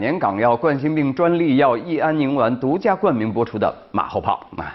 年港药冠心病专利药益安宁丸独家冠名播出的《马后炮》啊。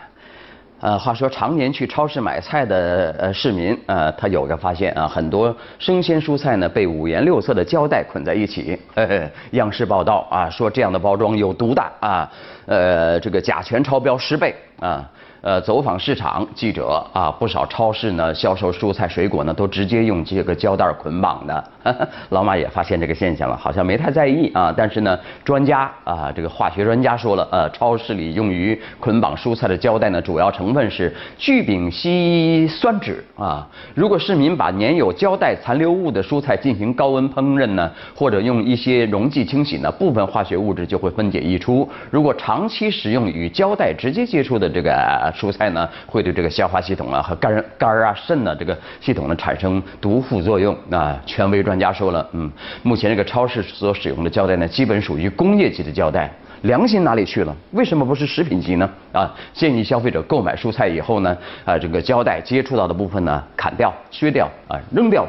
呃，话说常年去超市买菜的呃市民，呃，他有个发现啊，很多生鲜蔬菜呢被五颜六色的胶带捆在一起。央视报道啊，说这样的包装有毒的啊，呃，这个甲醛超标十倍啊。呃，走访市场，记者啊，不少超市呢销售蔬菜水果呢都直接用这个胶带捆绑的。老马也发现这个现象了，好像没太在意啊。但是呢，专家啊，这个化学专家说了，呃，超市里用于捆绑蔬菜的胶带呢，主要成分是聚丙烯酸酯啊。如果市民把粘有胶带残留物的蔬菜进行高温烹饪呢，或者用一些溶剂清洗呢，部分化学物质就会分解溢出。如果长长期使用与胶带直接接触的这个蔬菜呢，会对这个消化系统啊和肝肝啊肾呢这个系统呢产生毒副作用啊。权威专家说了，嗯，目前这个超市所使用的胶带呢，基本属于工业级的胶带。良心哪里去了？为什么不是食品级呢？啊，建议消费者购买蔬菜以后呢，啊，这个胶带接触到的部分呢，砍掉、削掉啊，扔掉。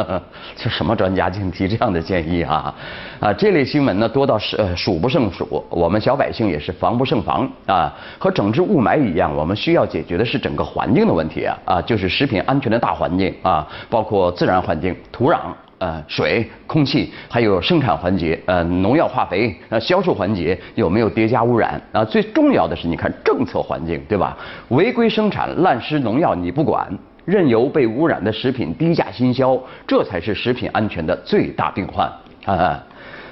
这什么专家竟提这样的建议啊？啊，这类新闻呢多到是呃数不胜数，我们小百姓也是防不胜防啊。和整治雾霾一样，我们需要解决的是整个环境的问题啊啊，就是食品安全的大环境啊，包括自然环境、土壤。呃，水、空气，还有生产环节，呃，农药、化肥，呃，销售环节有没有叠加污染？啊，最重要的是，你看政策环境，对吧？违规生产、滥施农药你不管，任由被污染的食品低价新销，这才是食品安全的最大病患啊！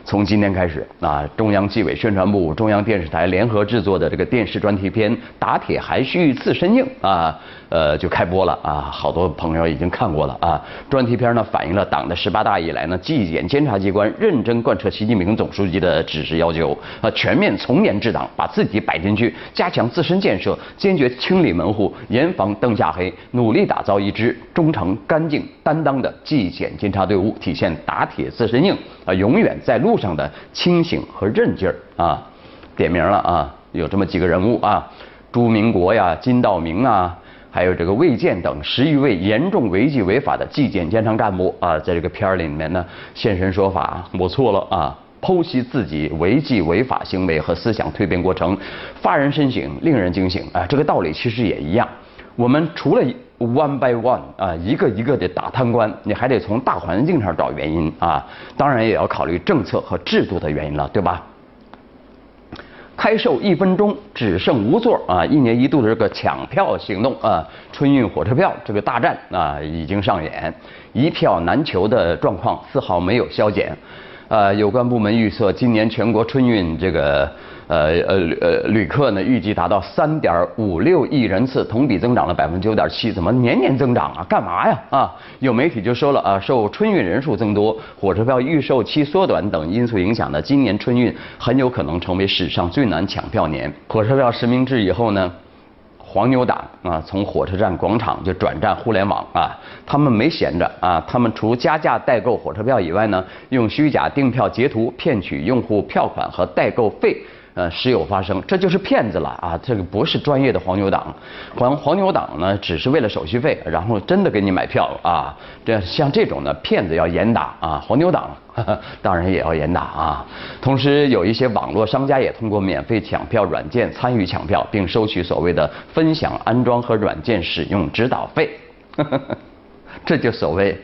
从今天开始啊，中央纪委宣传部、中央电视台联合制作的这个电视专题片《打铁还需自身硬》啊。呃，就开播了啊！好多朋友已经看过了啊。专题片呢，反映了党的十八大以来呢，纪检监察机关认真贯彻习近平总书记的指示要求，啊，全面从严治党，把自己摆进去，加强自身建设，坚决清理门户，严防灯下黑，努力打造一支忠诚、干净、担当的纪检监察队伍，体现打铁自身硬啊，永远在路路上的清醒和韧劲儿啊。点名了啊，有这么几个人物啊，朱明国呀，金道明啊。还有这个魏建等十余位严重违纪违法的纪检监察干部啊，在这个片儿里面呢现身说法，我错了啊，剖析自己违纪违法行为和思想蜕变过程，发人深省，令人警醒啊。这个道理其实也一样，我们除了 one by one 啊，一个一个的打贪官，你还得从大环境上找原因啊，当然也要考虑政策和制度的原因了，对吧？开售一分钟只剩无座啊！一年一度的这个抢票行动啊，春运火车票这个大战啊已经上演，一票难求的状况丝毫没有消减。呃，有关部门预测，今年全国春运这个。呃呃呃，旅客呢预计达到三点五六亿人次，同比增长了百分之九点七，怎么年年增长啊？干嘛呀？啊，有媒体就说了啊，受春运人数增多、火车票预售期缩短等因素影响呢，今年春运很有可能成为史上最难抢票年。火车票实名制以后呢，黄牛党啊，从火车站广场就转战互联网啊，他们没闲着啊，他们除加价代购火车票以外呢，用虚假订票截图骗取用户票款和代购费。呃，时有发生，这就是骗子了啊！这个不是专业的黄牛党，黄黄牛党呢，只是为了手续费，然后真的给你买票啊！这像这种呢，骗子要严打啊，黄牛党 当然也要严打啊。同时，有一些网络商家也通过免费抢票软件参与抢票，并收取所谓的分享安装和软件使用指导费，这就所谓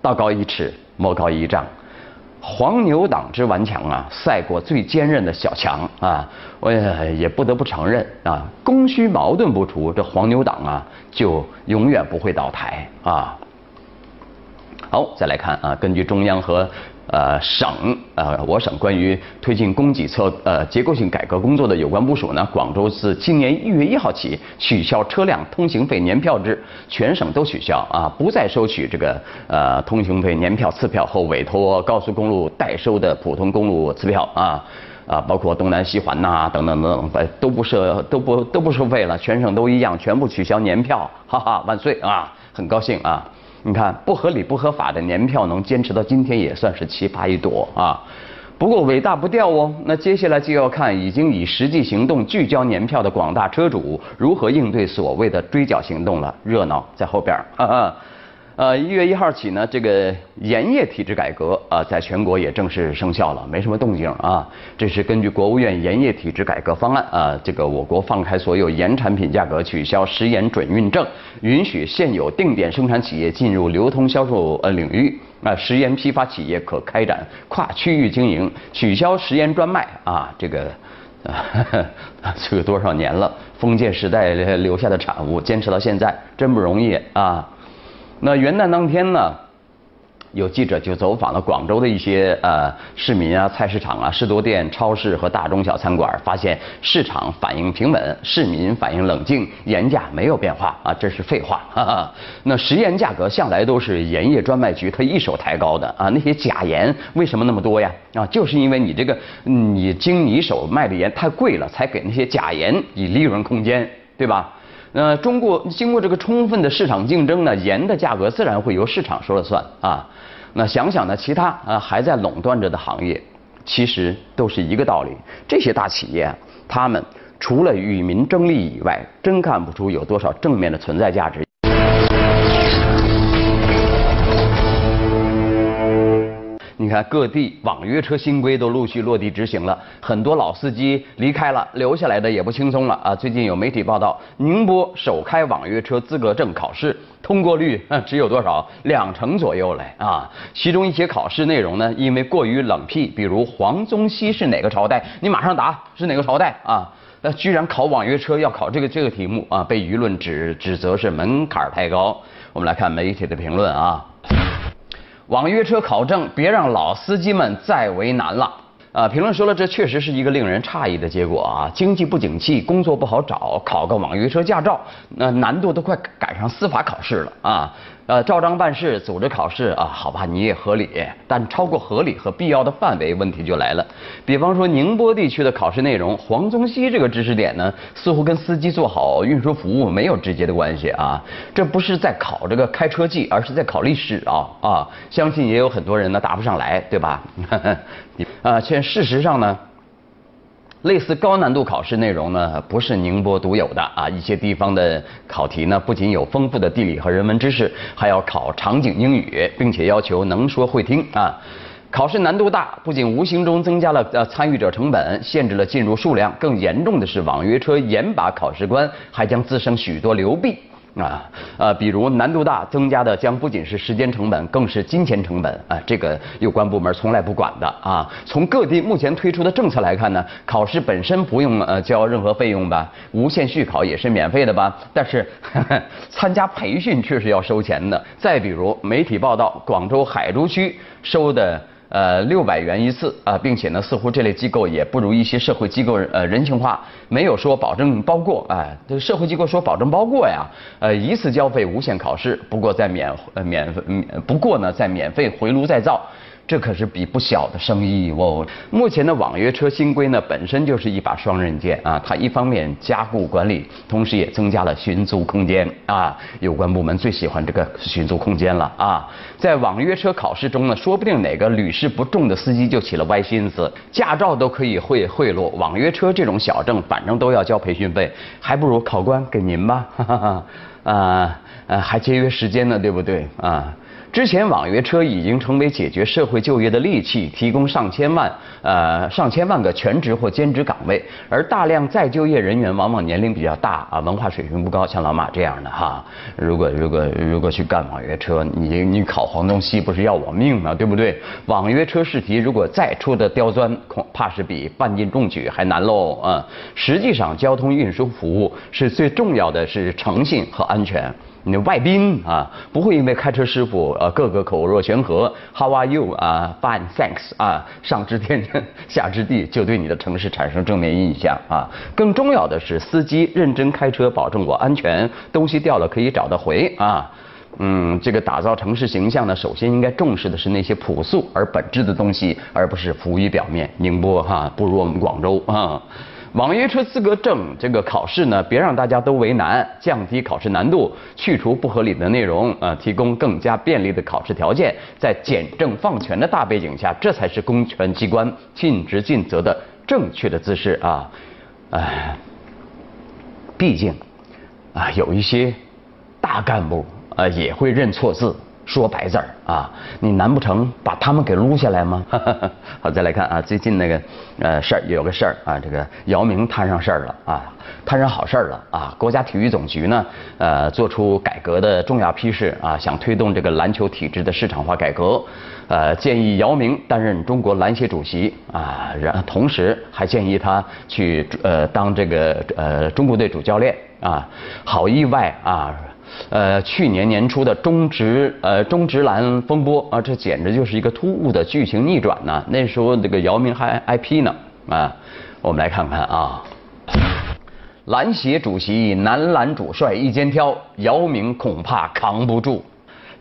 道高一尺，魔高一丈。黄牛党之顽强啊，赛过最坚韧的小强啊！我也也不得不承认啊，供需矛盾不除，这黄牛党啊，就永远不会倒台啊。好，再来看啊，根据中央和。呃，省呃，我省关于推进供给侧呃结构性改革工作的有关部署呢，广州自今年一月一号起取消车辆通行费年票制，全省都取消啊，不再收取这个呃通行费年票次票后委托高速公路代收的普通公路次票啊啊，包括东南西环呐等等等等，都不设都不都不收费了，全省都一样，全部取消年票，哈哈，万岁啊，很高兴啊。你看，不合理、不合法的年票能坚持到今天，也算是奇葩一朵啊。不过伟大不掉哦。那接下来就要看已经以实际行动聚焦年票的广大车主如何应对所谓的追缴行动了。热闹在后边儿。呃，一月一号起呢，这个盐业体制改革啊，在全国也正式生效了，没什么动静啊。这是根据国务院盐业体制改革方案啊，这个我国放开所有盐产品价格，取消食盐准运证，允许现有定点生产企业进入流通销售呃领域啊，食盐批发企业可开展跨区域经营，取消食盐专卖啊，这个啊，这个多少年了，封建时代留下的产物，坚持到现在真不容易啊。那元旦当天呢，有记者就走访了广州的一些呃市民啊、菜市场啊、士多店、超市和大中小餐馆，发现市场反应平稳，市民反应冷静，盐价没有变化啊，这是废话。哈哈。那食盐价格向来都是盐业专卖局他一手抬高的啊，那些假盐为什么那么多呀？啊，就是因为你这个你经你手卖的盐太贵了，才给那些假盐以利润空间，对吧？那中国经过这个充分的市场竞争呢，盐的价格自然会由市场说了算啊。那想想呢，其他啊还在垄断着的行业，其实都是一个道理。这些大企业，他们除了与民争利以外，真看不出有多少正面的存在价值。各地网约车新规都陆续落地执行了，很多老司机离开了，留下来的也不轻松了啊！最近有媒体报道，宁波首开网约车资格证考试通过率只有多少？两成左右嘞啊！其中一些考试内容呢，因为过于冷僻，比如黄宗羲是哪个朝代，你马上答是哪个朝代啊？那居然考网约车要考这个这个题目啊，被舆论指指责是门槛太高。我们来看媒体的评论啊。网约车考证，别让老司机们再为难了。啊，评论说了，这确实是一个令人诧异的结果啊！经济不景气，工作不好找，考个网约车驾照，那难度都快赶上司法考试了啊！呃，照章办事，组织考试啊，好吧，你也合理，但超过合理和必要的范围，问题就来了。比方说宁波地区的考试内容，黄宗羲这个知识点呢，似乎跟司机做好运输服务没有直接的关系啊！这不是在考这个开车技，而是在考历史啊啊！相信也有很多人呢答不上来，对吧？啊，现事实上呢，类似高难度考试内容呢，不是宁波独有的啊。一些地方的考题呢，不仅有丰富的地理和人文知识，还要考场景英语，并且要求能说会听啊。考试难度大，不仅无形中增加了呃参与者成本，限制了进入数量，更严重的是，网约车严把考试关，还将滋生许多流弊。啊，呃，比如难度大，增加的将不仅是时间成本，更是金钱成本啊。这个有关部门从来不管的啊。从各地目前推出的政策来看呢，考试本身不用呃交任何费用吧，无限续考也是免费的吧。但是 参加培训却是要收钱的。再比如媒体报道，广州海珠区收的。呃，六百元一次啊，并且呢，似乎这类机构也不如一些社会机构呃人性化，没有说保证包过，啊，这社会机构说保证包过呀，呃，一次交费无限考试，不过再免呃免不过呢，再免费回炉再造。这可是笔不小的生意哦。目前的网约车新规呢，本身就是一把双刃剑啊。它一方面加固管理，同时也增加了寻租空间啊。有关部门最喜欢这个寻租空间了啊。在网约车考试中呢，说不定哪个屡试不中的司机就起了歪心思，驾照都可以贿贿赂，网约车这种小证反正都要交培训费，还不如考官给您吧，哈哈哈。啊，呃，还节约时间呢，对不对啊？之前网约车已经成为解决社会就业的利器，提供上千万呃上千万个全职或兼职岗位，而大量再就业人员往往年龄比较大啊，文化水平不高，像老马这样的哈。如果如果如果去干网约车，你你考黄东西不是要我命吗？对不对？网约车试题如果再出的刁钻，恐怕是比半斤重举还难喽啊！实际上，交通运输服务是最重要的是诚信和安全。你外宾啊，不会因为开车师傅呃个个口若悬河，How are you 啊，Fine thanks 啊，上知天下知地，就对你的城市产生正面印象啊。更重要的是，司机认真开车，保证我安全，东西掉了可以找得回啊。嗯，这个打造城市形象呢，首先应该重视的是那些朴素而本质的东西，而不是浮于表面。宁波哈不如我们广州啊。网约车资格证这个考试呢，别让大家都为难，降低考试难度，去除不合理的内容，呃，提供更加便利的考试条件，在简政放权的大背景下，这才是公权机关尽职尽责的正确的姿势啊！哎，毕竟啊，有一些大干部啊也会认错字说白字儿啊，你难不成把他们给撸下来吗？好，再来看啊，最近那个呃事儿有个事儿啊，这个姚明摊上事儿了啊，摊上好事儿了啊。国家体育总局呢，呃，做出改革的重要批示啊，想推动这个篮球体制的市场化改革，呃，建议姚明担任中国篮协主席啊，然同时还建议他去呃当这个呃中国队主教练啊，好意外啊。呃，去年年初的中职呃中职篮风波啊，这简直就是一个突兀的剧情逆转呐！那时候这个姚明还挨批呢啊，我们来看看啊，篮协主席男篮主帅一肩挑，姚明恐怕扛不住。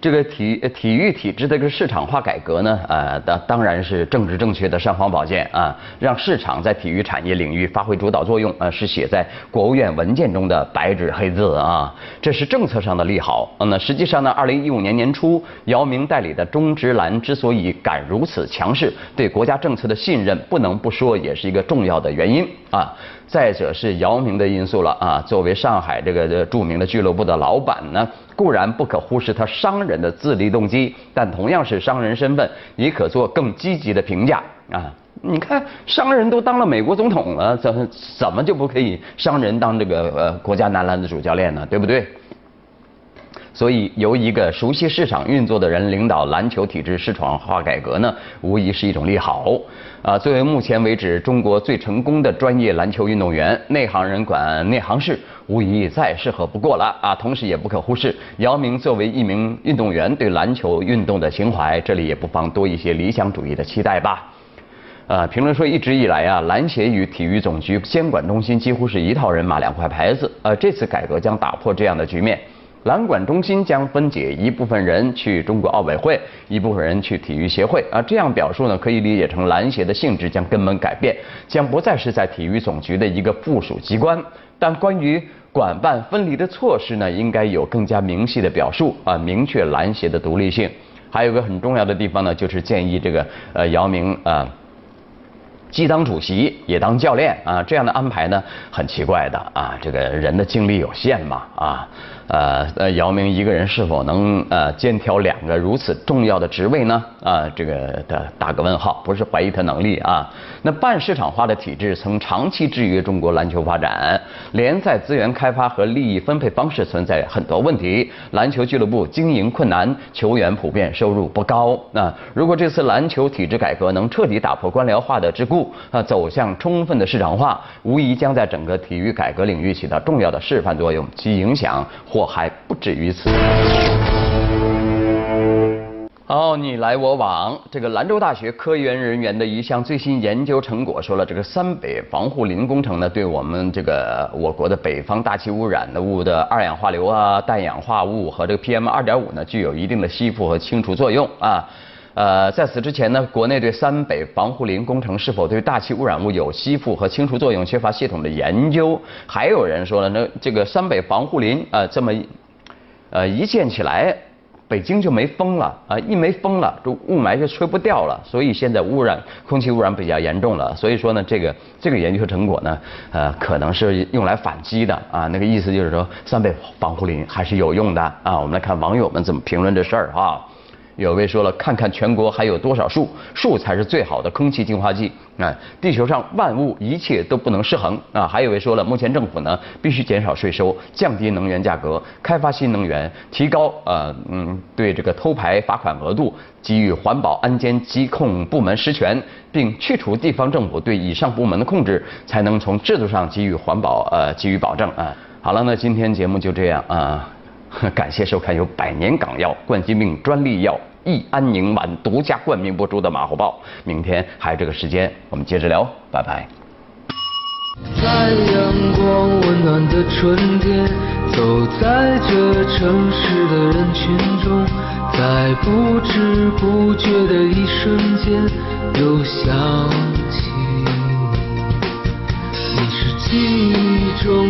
这个体体育体制的这个市场化改革呢，呃，当当然是政治正确的尚方宝剑啊，让市场在体育产业领域发挥主导作用，呃，是写在国务院文件中的白纸黑字啊，这是政策上的利好。嗯那实际上呢，二零一五年年初，姚明代理的中职篮之所以敢如此强势，对国家政策的信任，不能不说也是一个重要的原因啊。再者是姚明的因素了啊，作为上海这个著名的俱乐部的老板呢。固然不可忽视他商人的自利动机，但同样是商人身份，也可做更积极的评价啊！你看，商人都当了美国总统了，怎怎么就不可以商人当这个呃国家男篮的主教练呢？对不对？所以，由一个熟悉市场运作的人领导篮球体制市场化改革呢，无疑是一种利好。啊，作为目前为止中国最成功的专业篮球运动员，内行人管内行事，无疑再适合不过了啊。同时，也不可忽视姚明作为一名运动员对篮球运动的情怀，这里也不妨多一些理想主义的期待吧。啊，评论说，一直以来啊，篮协与体育总局监管中心几乎是一套人马两块牌子，呃，这次改革将打破这样的局面。篮管中心将分解一部分人去中国奥委会，一部分人去体育协会啊，这样表述呢，可以理解成篮协的性质将根本改变，将不再是在体育总局的一个附属机关。但关于管办分离的措施呢，应该有更加明细的表述啊，明确篮协的独立性。还有个很重要的地方呢，就是建议这个呃姚明啊。既当主席也当教练啊，这样的安排呢很奇怪的啊，这个人的精力有限嘛啊，呃呃，姚明一个人是否能呃兼挑两个如此重要的职位呢？啊，这个的打个问号，不是怀疑他能力啊。那半市场化的体制曾长期制约中国篮球发展，联赛资源开发和利益分配方式存在很多问题，篮球俱乐部经营困难，球员普遍收入不高。那如果这次篮球体制改革能彻底打破官僚化的桎梏，啊，走向充分的市场化，无疑将在整个体育改革领域起到重要的示范作用，其影响祸还不止于此。好，你来我往，这个兰州大学科研人员的一项最新研究成果说了，这个三北防护林工程呢，对我们这个我国的北方大气污染的物的二氧化硫啊、氮氧化物和这个 PM 二点五呢，具有一定的吸附和清除作用啊。呃，在此之前呢，国内对三北防护林工程是否对大气污染物有吸附和清除作用缺乏系统的研究。还有人说了，那这个三北防护林啊，这么呃一建起来，北京就没风了啊，一没风了，这雾霾就吹不掉了，所以现在污染空气污染比较严重了。所以说呢，这个这个研究成果呢，呃，可能是用来反击的啊，那个意思就是说三北防护林还是有用的啊。我们来看网友们怎么评论这事儿哈。有位说了，看看全国还有多少树，树才是最好的空气净化剂啊！地球上万物一切都不能失衡啊！还有位说了，目前政府呢必须减少税收，降低能源价格，开发新能源，提高呃嗯对这个偷排罚款额度，给予环保安监疾控部门实权，并去除地方政府对以上部门的控制，才能从制度上给予环保呃给予保证啊！好了，那今天节目就这样啊。感谢收看由百年港药冠心病专利药益安宁丸独家冠名播出的《马后炮》，明天还有这个时间，我们接着聊，拜拜。在阳光温暖的春天，走在这城市的人群中，在不知不觉的一瞬间，又想起你，你是记忆中。